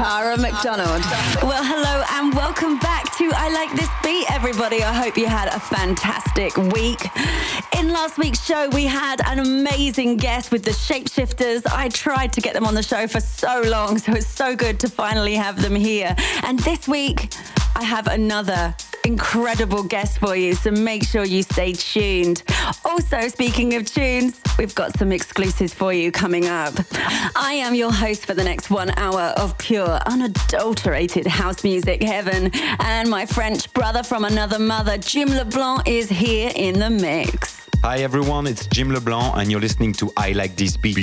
Tara McDonald. Well, hello and welcome back to I Like This Beat, everybody. I hope you had a fantastic week. In last week's show, we had an amazing guest with the Shapeshifters. I tried to get them on the show for so long, so it's so good to finally have them here. And this week, I have another incredible guest for you, so make sure you stay tuned. Also, speaking of tunes, we've got some exclusives for you coming up. I am your host for the next one hour of pure, unadulterated house music heaven, and my French brother from another mother, Jim LeBlanc, is here in the mix. Hi everyone, it's Jim LeBlanc and you're listening to I Like This Beat.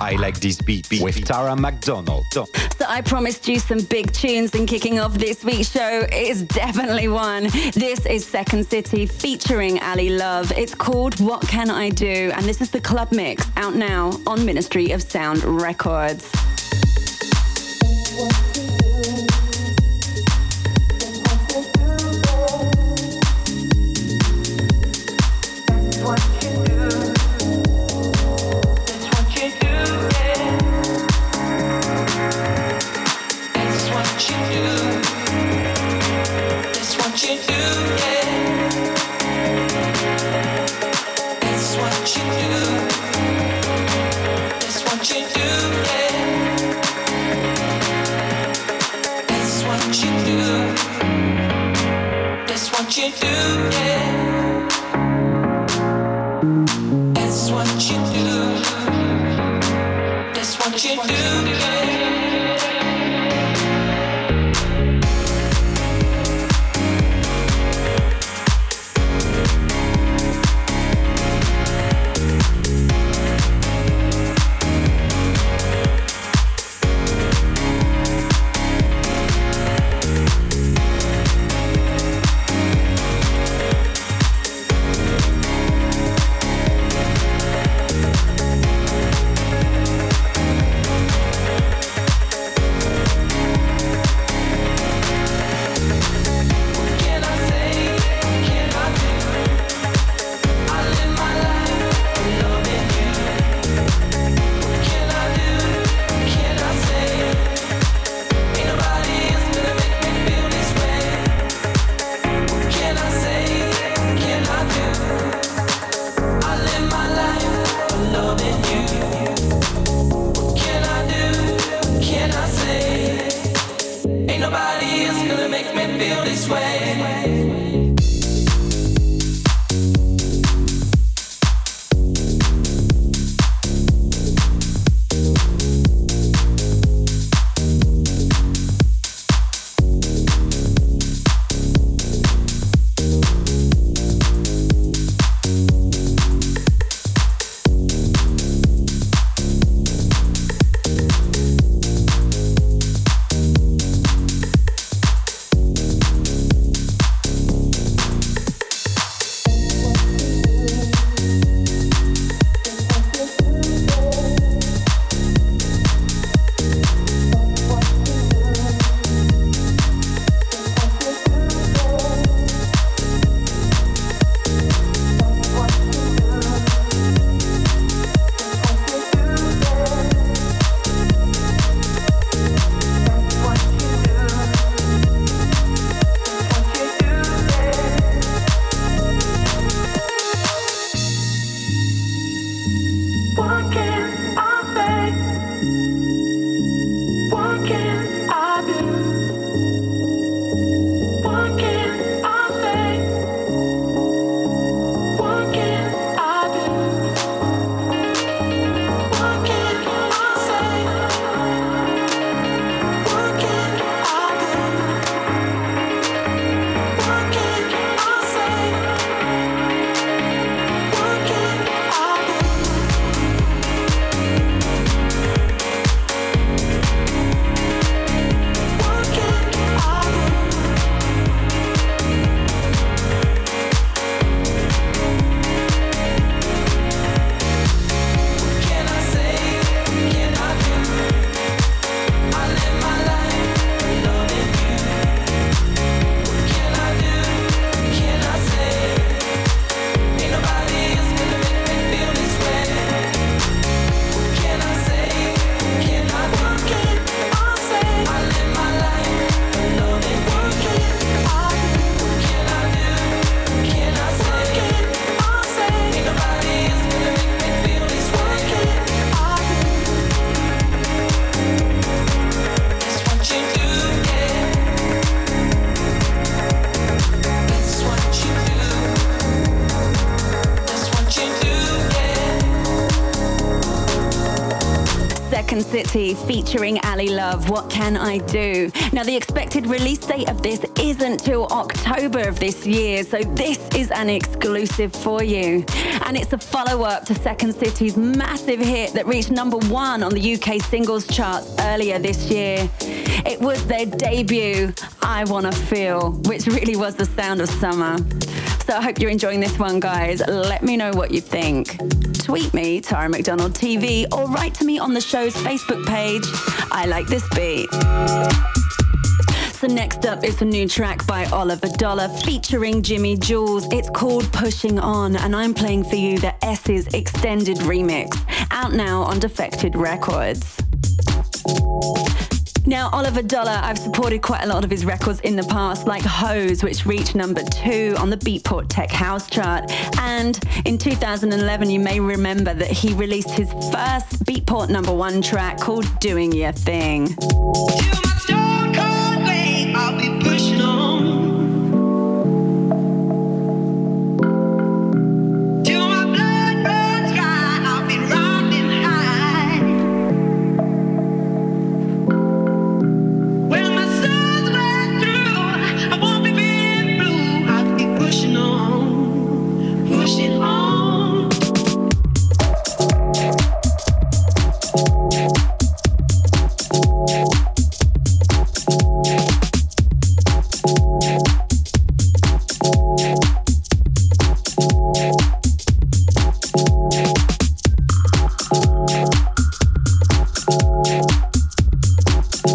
I Like This Beat with Tara McDonald. So I promised you some big tunes and kicking off this week's show is definitely one. This is Second City featuring Ali Love. It's called What Can I Do? And this is the club mix out now on Ministry of Sound Records. do City featuring Ali Love, What Can I Do? Now, the expected release date of this isn't till October of this year, so this is an exclusive for you. And it's a follow up to Second City's massive hit that reached number one on the UK singles charts earlier this year. It was their debut, I Wanna Feel, which really was the sound of summer. So I hope you're enjoying this one, guys. Let me know what you think. Tweet me, Tara McDonald TV, or write to me on the show's Facebook page. I like this beat. So next up is a new track by Oliver Dollar featuring Jimi Jules. It's called Pushing On, and I'm playing for you the S's extended remix, out now on Defected Records. Now, Oliver Dollar, I've supported quite a lot of his records in the past, like Hose, which reached number two on the Beatport Tech House chart. And in 2011, you may remember that he released his first Beatport number one track called Doing Your Thing.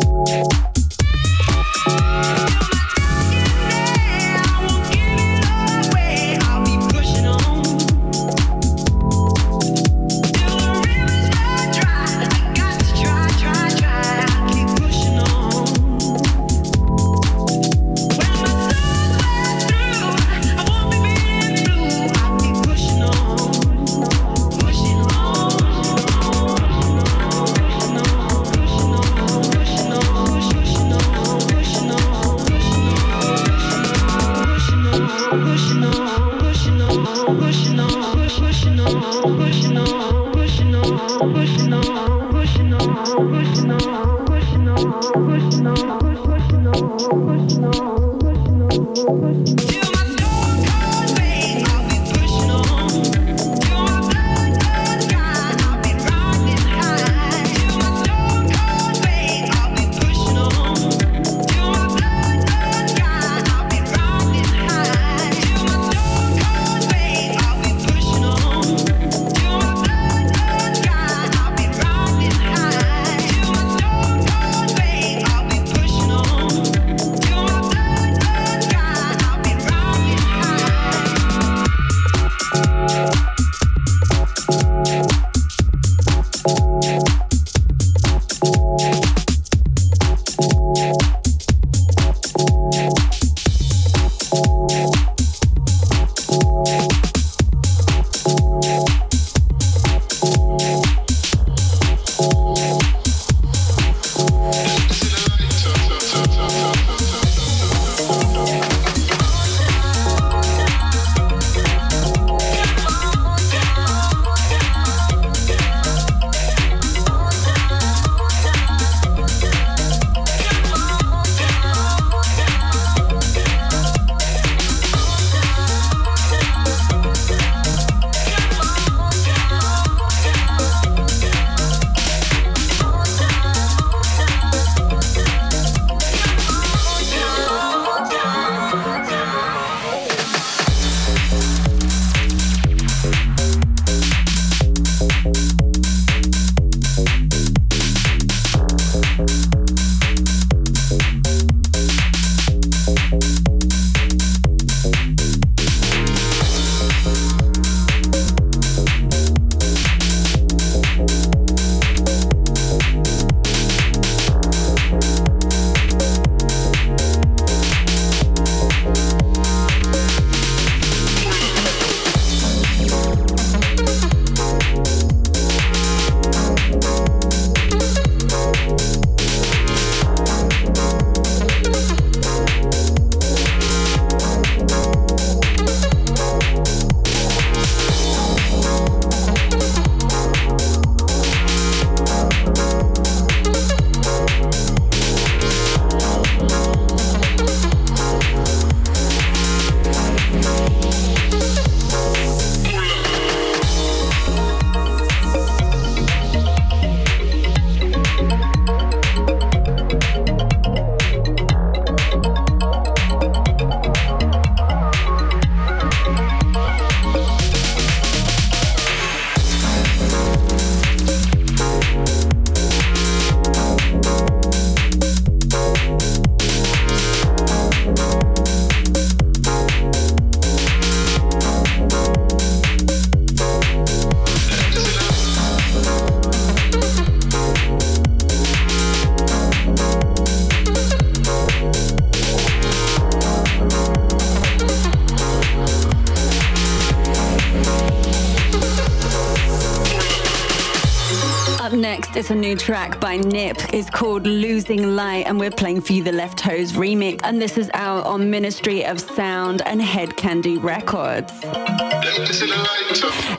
you track by Nip. is called Losing Light, and we're playing for you the Left Toes remix. And this is out on Ministry of Sound and Head Candy Records.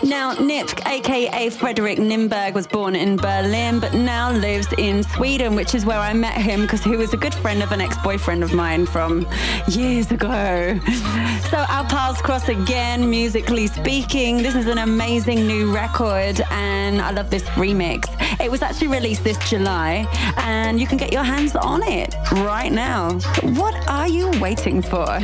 Now, Nip, aka Fredrik Nimberg, was born in Berlin but now lives in Sweden, which is where I met him because he was a good friend of an ex boyfriend of mine from years ago. So our paths cross again, musically speaking. This is an amazing new record, and I love this remix. It was actually released this July, and you can get your hands on it right now. What are you waiting for?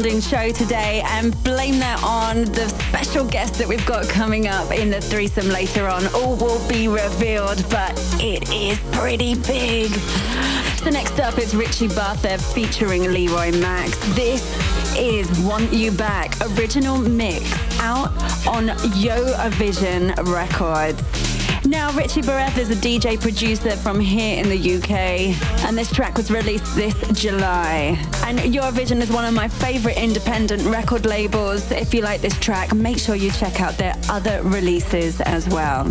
Sounding show today and blame that on the special guest that we've got coming up in the threesome later on. All will be revealed, but it is pretty big. So next up is Richie Bartha featuring Leroy Max. This is Want You Back, original mix out on Yo Vision Records. Now, Richie Barrett is a DJ producer from here in the UK, and this track was released this July. And Eurovision is one of my favorite independent record labels. If you like this track, make sure you check out their other releases as well.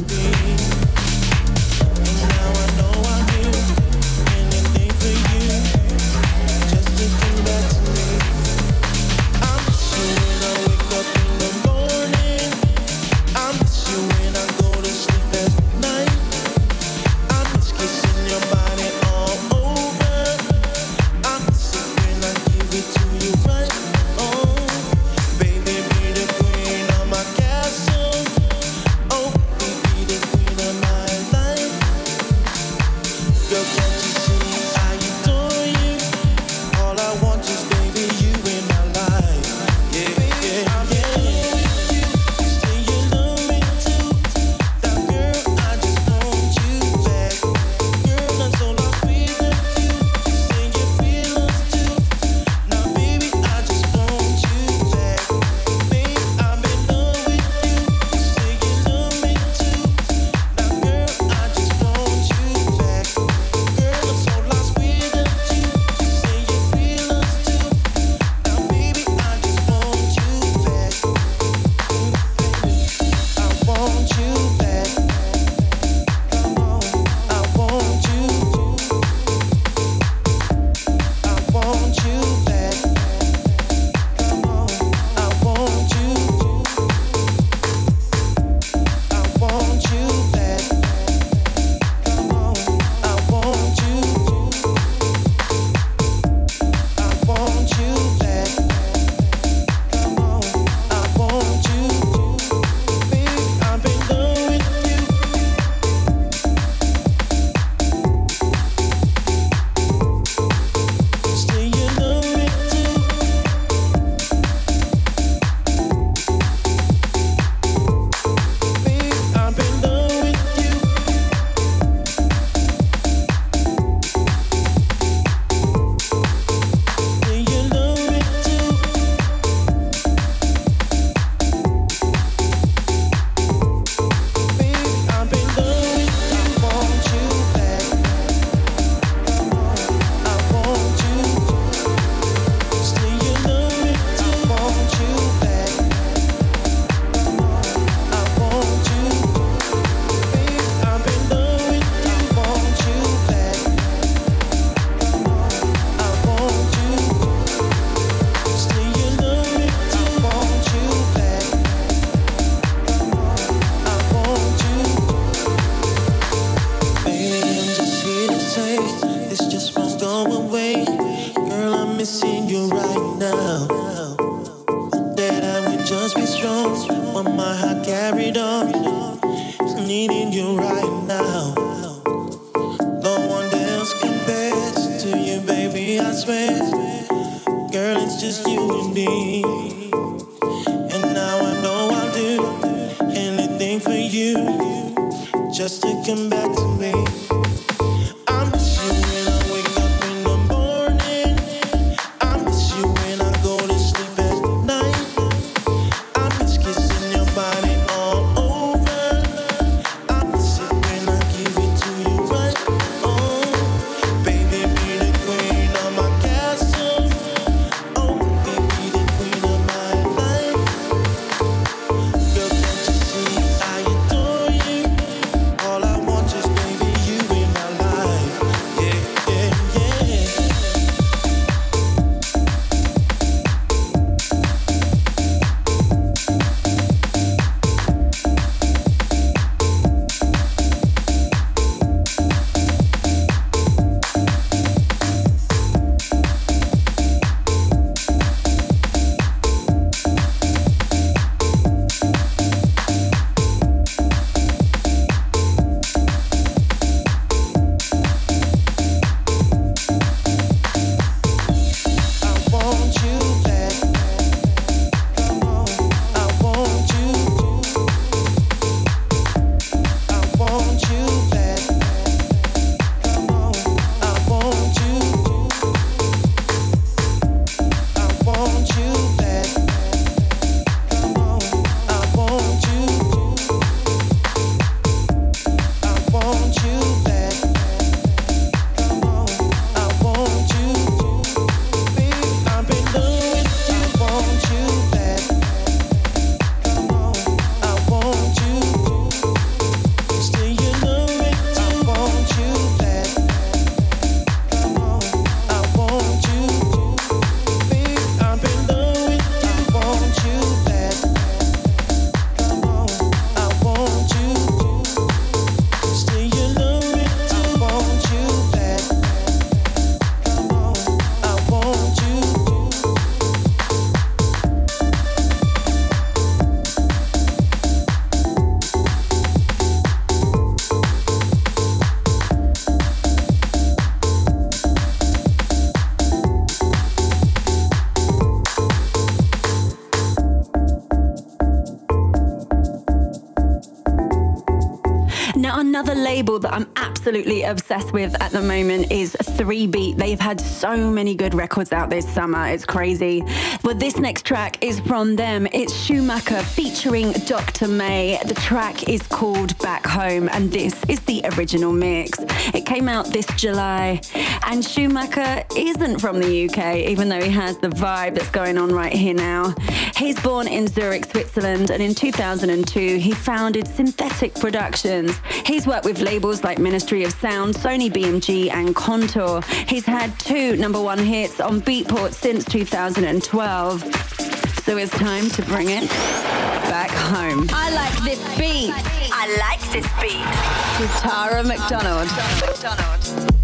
Obsessed with at the moment is 3 Beat. They've had so many good records out this summer. It's crazy. But this next track is from them. It's Schumacher featuring Dr. May. The track is called Back Home, and this is the original mix. It came out this July, and Schumacher isn't from the UK, even though he has the vibe that's going on right here now. He's born in Zurich, Switzerland, and in 2002, he founded Synthetic Productions. He's worked with labels like Ministry of Sound, Sony BMG, and Contour. He's had two number one hits on Beatport since 2012. So it's time to bring it back home. I like this beat. I like this beat. With Tara McDonald. McDonald.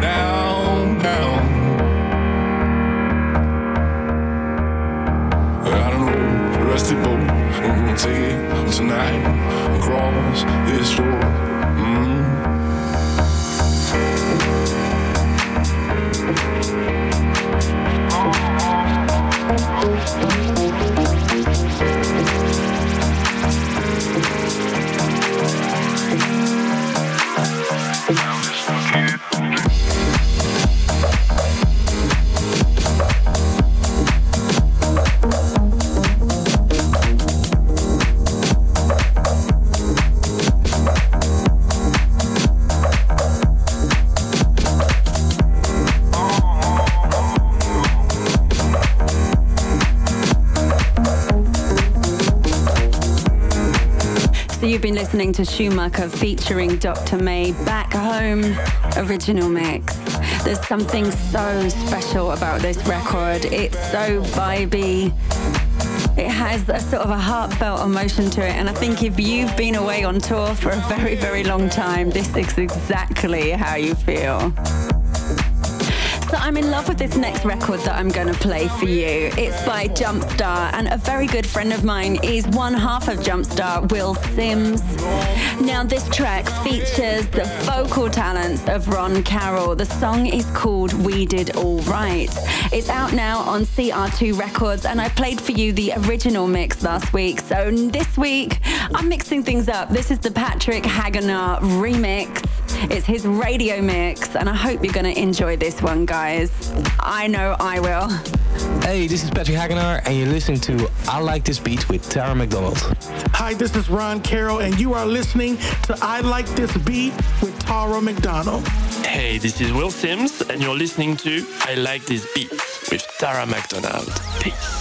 You've listening to Schumacher featuring Dr. May Back Home original mix. There's something so special about this record. It's so vibey. It has a sort of a heartfelt emotion to it. And I think if you've been away on tour for a very, very long time, this is exactly how you feel. I'm in love with this next record that I'm going to play for you. It's by Jumpstar, and a very good friend of mine is one half of Jumpstar, Will Sims. Now, this track features the vocal talents of Ron Carroll. The song is called We Did All Right. It's out now on CR2 Records, and I played for you the original mix last week. So this week, I'm mixing things up. This is the Patrick Hagenaar remix. It's his radio mix, and I hope you're going to enjoy this one, guys. I know I will. Hey, this is Patrick Hagenaar, and you're listening to I Like This Beat with Tara McDonald. Hi, this is Ron Carroll, and you are listening to I Like This Beat with Tara McDonald. Hey, this is Will Sims, and you're listening to I Like This Beat with Tara McDonald. Peace.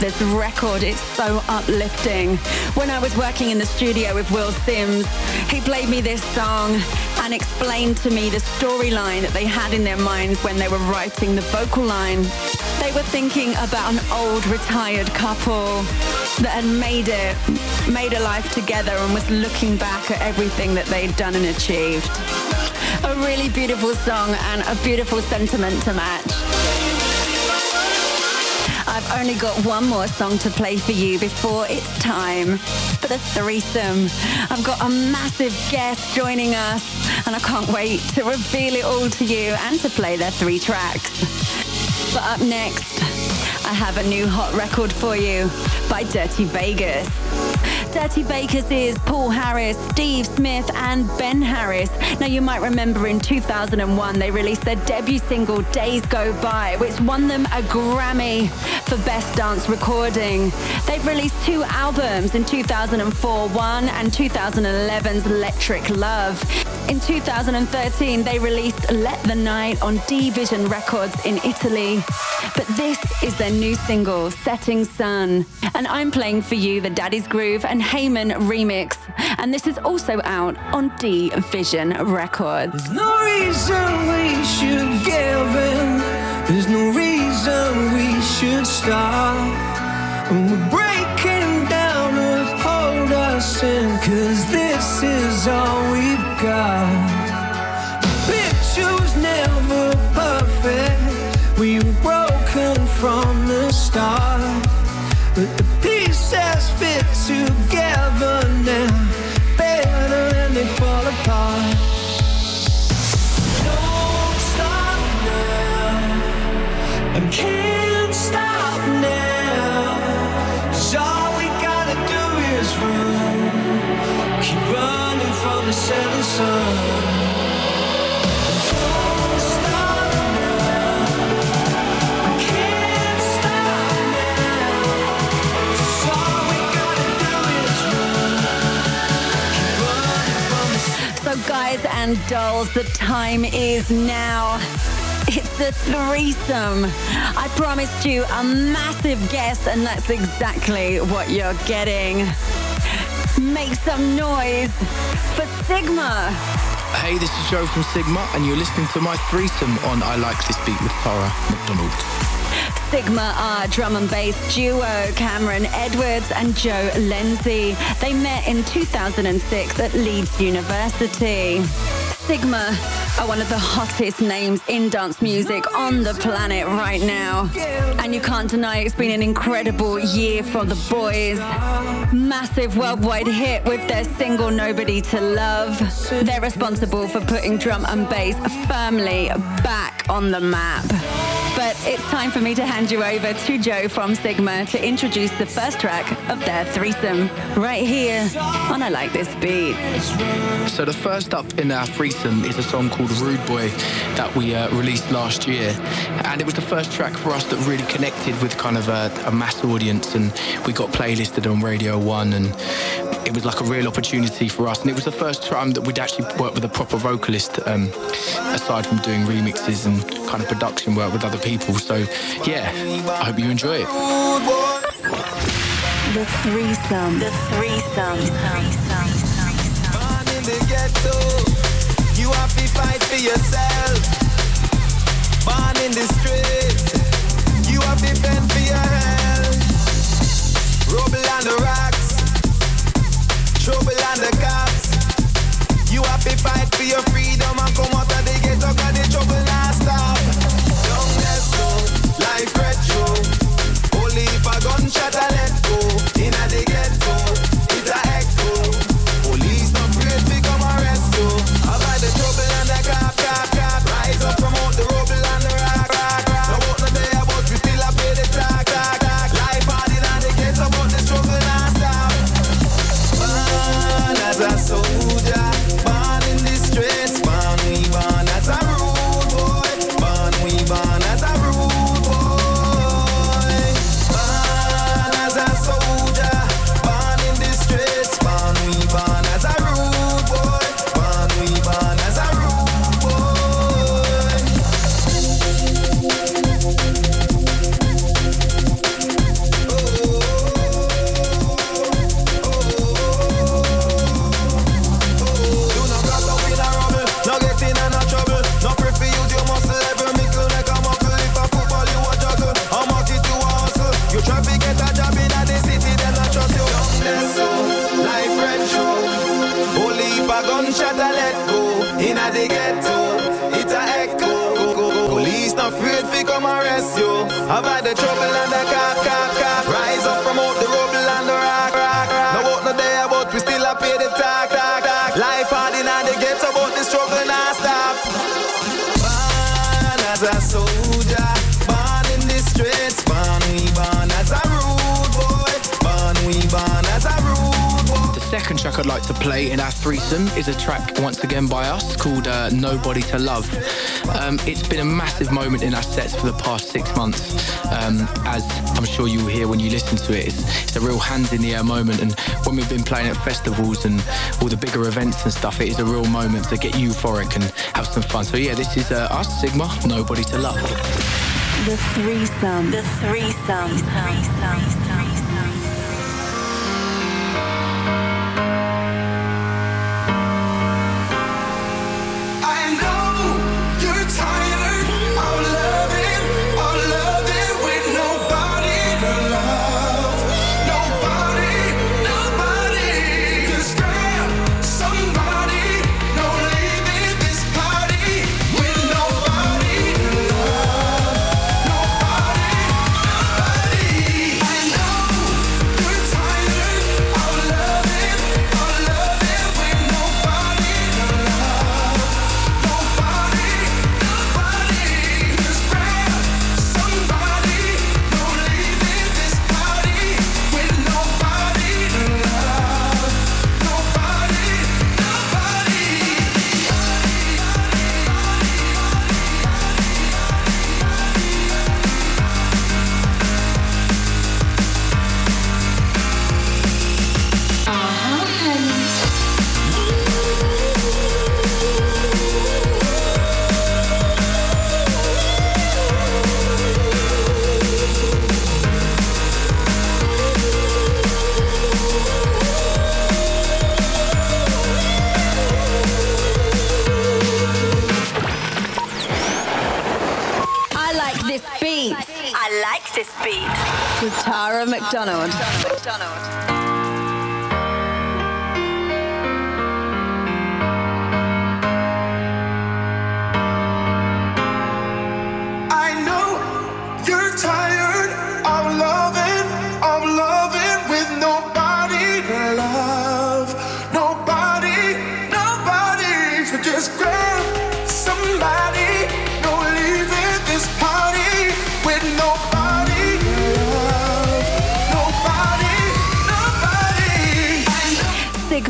This record. It's so uplifting. When I was working in the studio with Will Sims, he played me this song and explained to me the storyline that they had in their minds when they were writing the vocal line. They were thinking about an old retired couple that had made it, made a life together and was looking back at everything that they'd done and achieved. A really beautiful song and a beautiful sentiment to match. I've only got one more song to play for you before it's time for the threesome. I've got a massive guest joining us and I can't wait to reveal it all to you and to play their three tracks. But up next, I have a new hot record for you by Dirty Vegas. Dirty Vegas is Paul Harris, Steve Smith, and Ben Harris. Now, you might remember in 2001, they released their debut single, Days Go By, which won them a Grammy for Best Dance Recording. They've released two albums in 2004, one and 2011's Electric Love. In 2013, they released Let the Night on D Vision Records in Italy. But this is their new single, Setting Sun. And I'm playing for you the Daddy's Groove and Heyman remix. And this is also out on D Vision Records. There's no reason we should give in. There's no reason we should stop. And we're breaking down hold us in. Cause this is all we've The picture was never perfect. We were broken from the start. But the pieces fit together now. Better when they fall apart. And dolls, the time is now. It's the threesome. I promised you a massive guest, and that's exactly what you're getting. Make some noise for Sigma. Hey, this is Joe from Sigma, and you're listening to my threesome on I Like This Beat with Tara McDonald. Sigma are drum and bass duo Cameron Edwards and Joe Lindsay. They met in 2006 at Leeds University. Sigma are one of the hottest names in dance music on the planet right now. And you can't deny it's been an incredible year for the boys. Massive worldwide hit with their single Nobody to Love. They're responsible for putting drum and bass firmly back on the map. But it's time for me to hand you over to Joe from Sigma to introduce the first track of their threesome right here on I Like This Beat. So the first up in our threesome is a song called Rude Boy that we uh, released last year, and it was the first track for us that really connected with kind of a, a mass audience, and we got playlisted on Radio One, and it was like a real opportunity for us, and it was the first time that we'd actually worked with a proper vocalist, um, aside from doing remixes and kind of production work with other people. So yeah, I hope you enjoy it. The threesome. The threesome. The ghetto, you have to fight for yourself. Born in the street, you have to fend for your health. Rubble on the rocks, trouble on the cops. You have to fight for your freedom and come out of the if hands in the air moment. And when we've been playing at festivals and all the bigger events and stuff, it is a real moment to get euphoric and have some fun. So yeah, this is uh, us, Sigma, Nobody to Love. The threesome. The threesome. threesome. I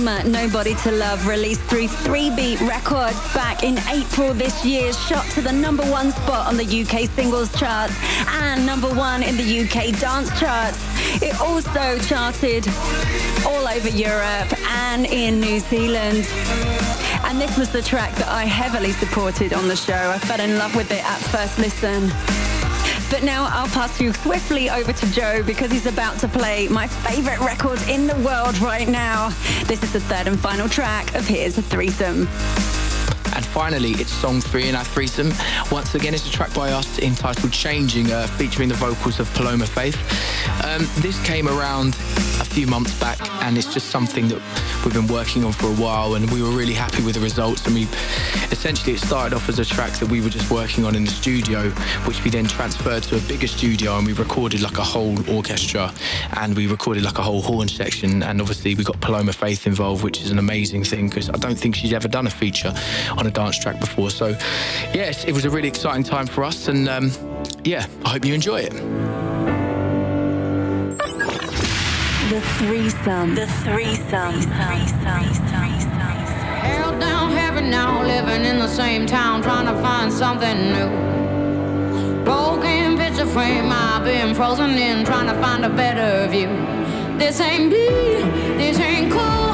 Nobody to Love released through 3 Beat Records back in April this year, shot to the number one spot on the UK singles chart and number one in the UK dance charts. It also charted all over Europe and in New Zealand. And this was the track that I heavily supported on the show. I fell in love with it at first listen. But now I'll pass you swiftly over to Joe because he's about to play my favorite record in the world right now. This is the third and final track of Here's a Threesome. Finally, it's song three in our threesome. Once again, it's a track by us entitled Changing, uh, featuring the vocals of Paloma Faith. Um, this came around a few months back, and it's just something that we've been working on for a while, and we were really happy with the results. And we essentially, it started off as a track that we were just working on in the studio, which we then transferred to a bigger studio, and we recorded like a whole orchestra, and we recorded like a whole horn section, and obviously we got Paloma Faith involved, which is an amazing thing because I don't think she's ever done a feature on a dance track before. So, yes, it was a really exciting time for us, and um, yeah, I hope you enjoy it. The Threesome. The threesome. threesome. Held down heaven now, living in the same town, trying to find something new. Broken picture frame, I've been frozen in, trying to find a better view. This ain't me, this ain't cool,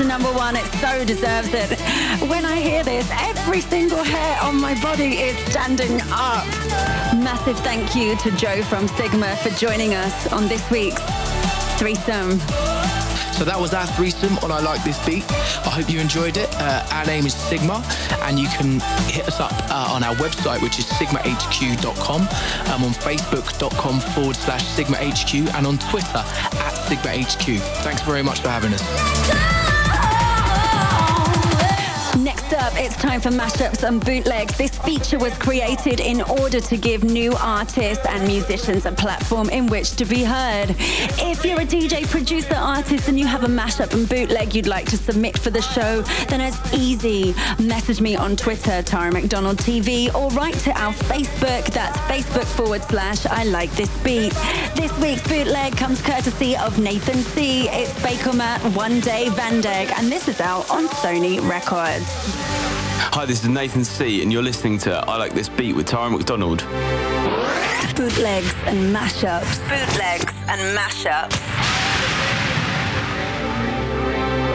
to number one. It so deserves it. When I hear this, every single hair on my body is standing up. Massive thank you to Joe from Sigma for joining us on this week's threesome. So that was our threesome on I Like This Beat. I hope you enjoyed it. Uh, our name is Sigma, and you can hit us up uh, on our website, which is sigmahq.com, um, on facebook.com forward slash sigmahq, and on Twitter at sigmahq. Thanks very much for having us. It's time for mashups and bootlegs. This feature was created in order to give new artists and musicians a platform in which to be heard. If you're a DJ, producer, artist, and you have a mashup and bootleg you'd like to submit for the show, then it's easy. Message me on Twitter, Tara McDonald TV, or write to our Facebook. That's Facebook forward slash I like this beat. This week's bootleg comes courtesy of Nathan C. It's Bakermat One Day Vandaag, and this is out on Sony Records. Hi, this is Nathan C, and you're listening to I Like This Beat with Tara McDonald. Bootlegs and mashups. Bootlegs and mashups.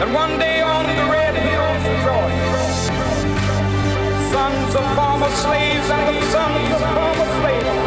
And one day on the red hills of Troy, sons of former slaves and the sons of former slaves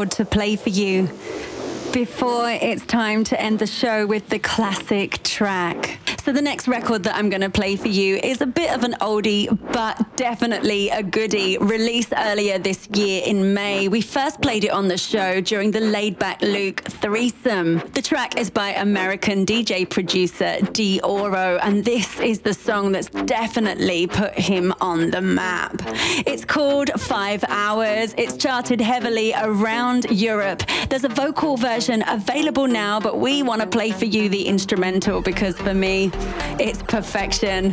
record to play for you before it's time to end the show with the classic track. So the next record that I'm going to play for you is a bit of an oldie, but definitely a goodie. Released earlier this year in May. We first played it on the show during the Laid Back Luke threesome. The track is by American DJ producer Deorro, and this is the song that's definitely put him on the map. It's called Five Hours. It's charted heavily around Europe. There's a vocal version available now, but we want to play for you the instrumental because for me, it's perfection.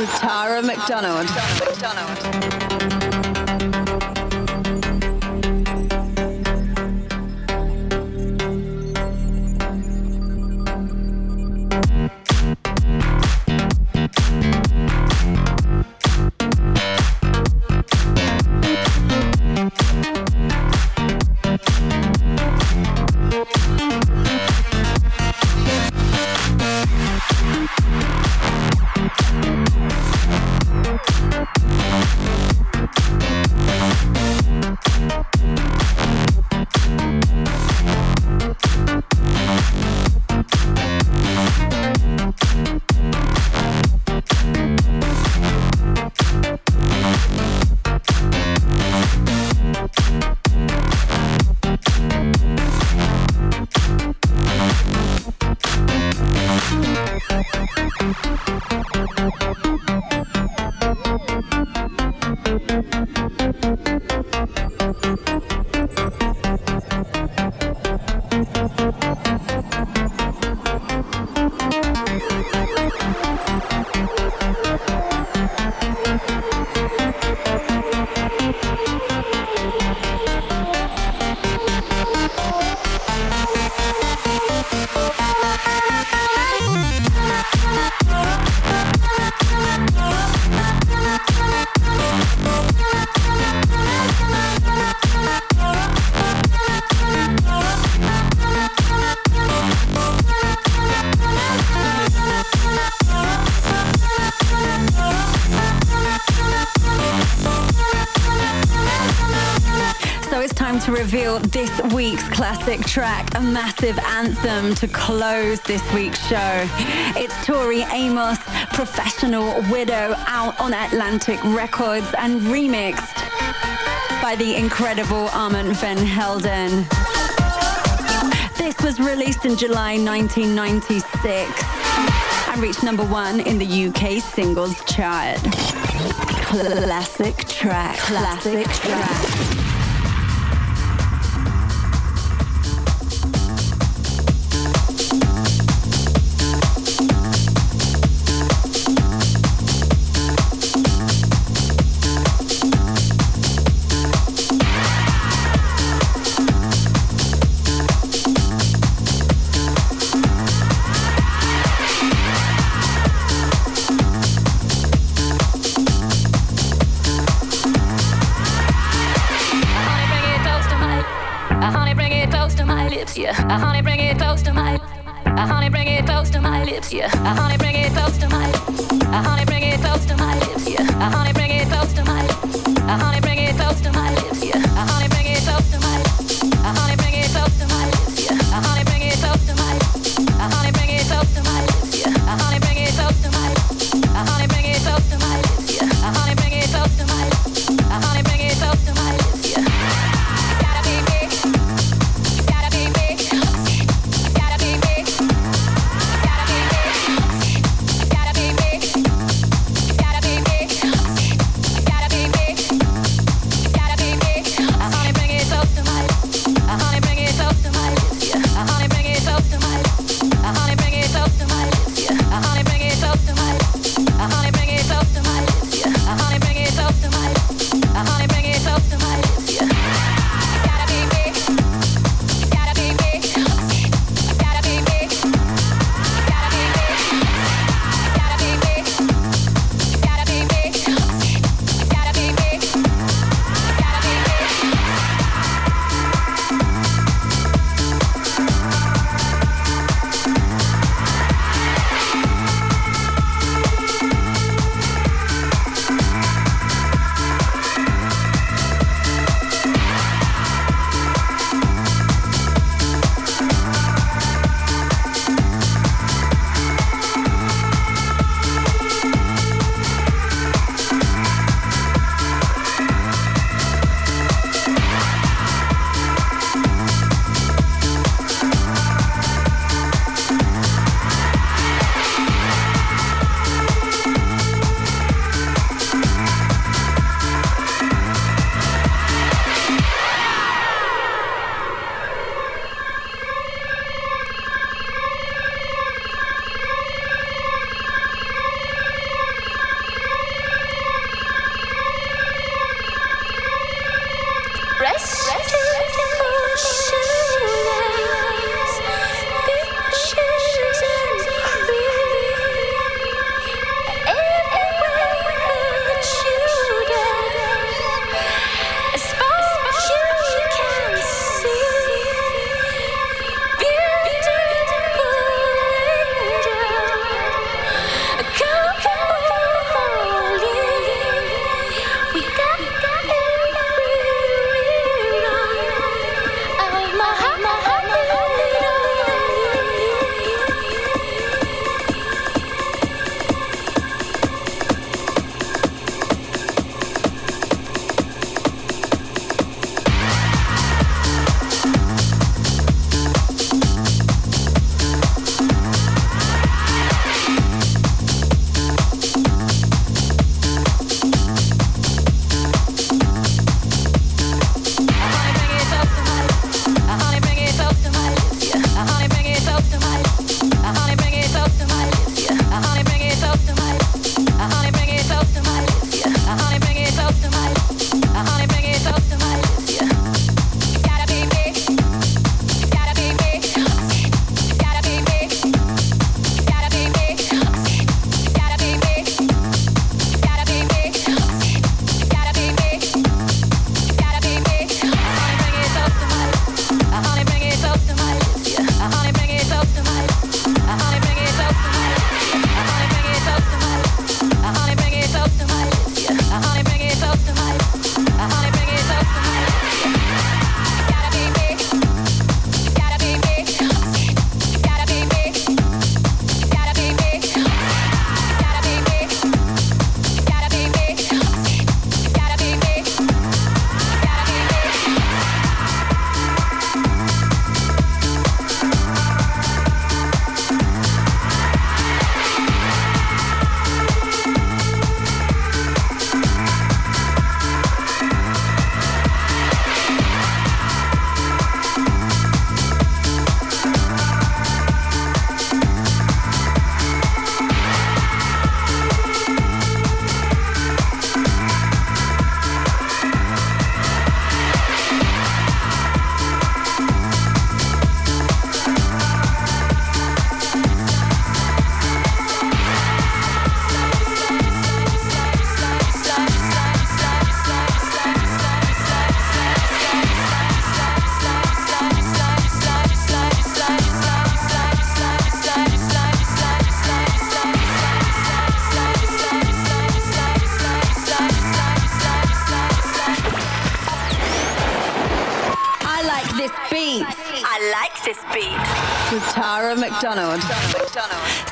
with Tara McDonald. To reveal this week's classic track, a massive anthem to close this week's show. It's Tori Amos, Professional Widow, out on Atlantic Records and remixed by the incredible Armand Van Helden. This was released in July 1996 and reached number one in the UK singles chart. Classic track, classic track. Yeah.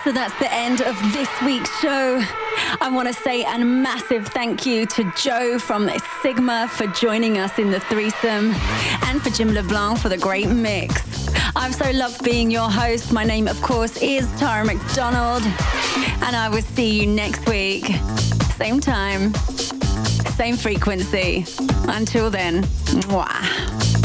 So that's the end of this week's show. I want to say a massive thank you to Joe from Sigma for joining us in the threesome and for Jim LeBlanc for the great mix. I've so loved being your host. My name, of course, is Tara McDonald. And I will see you next week. Same time, same frequency. Until then, mwah.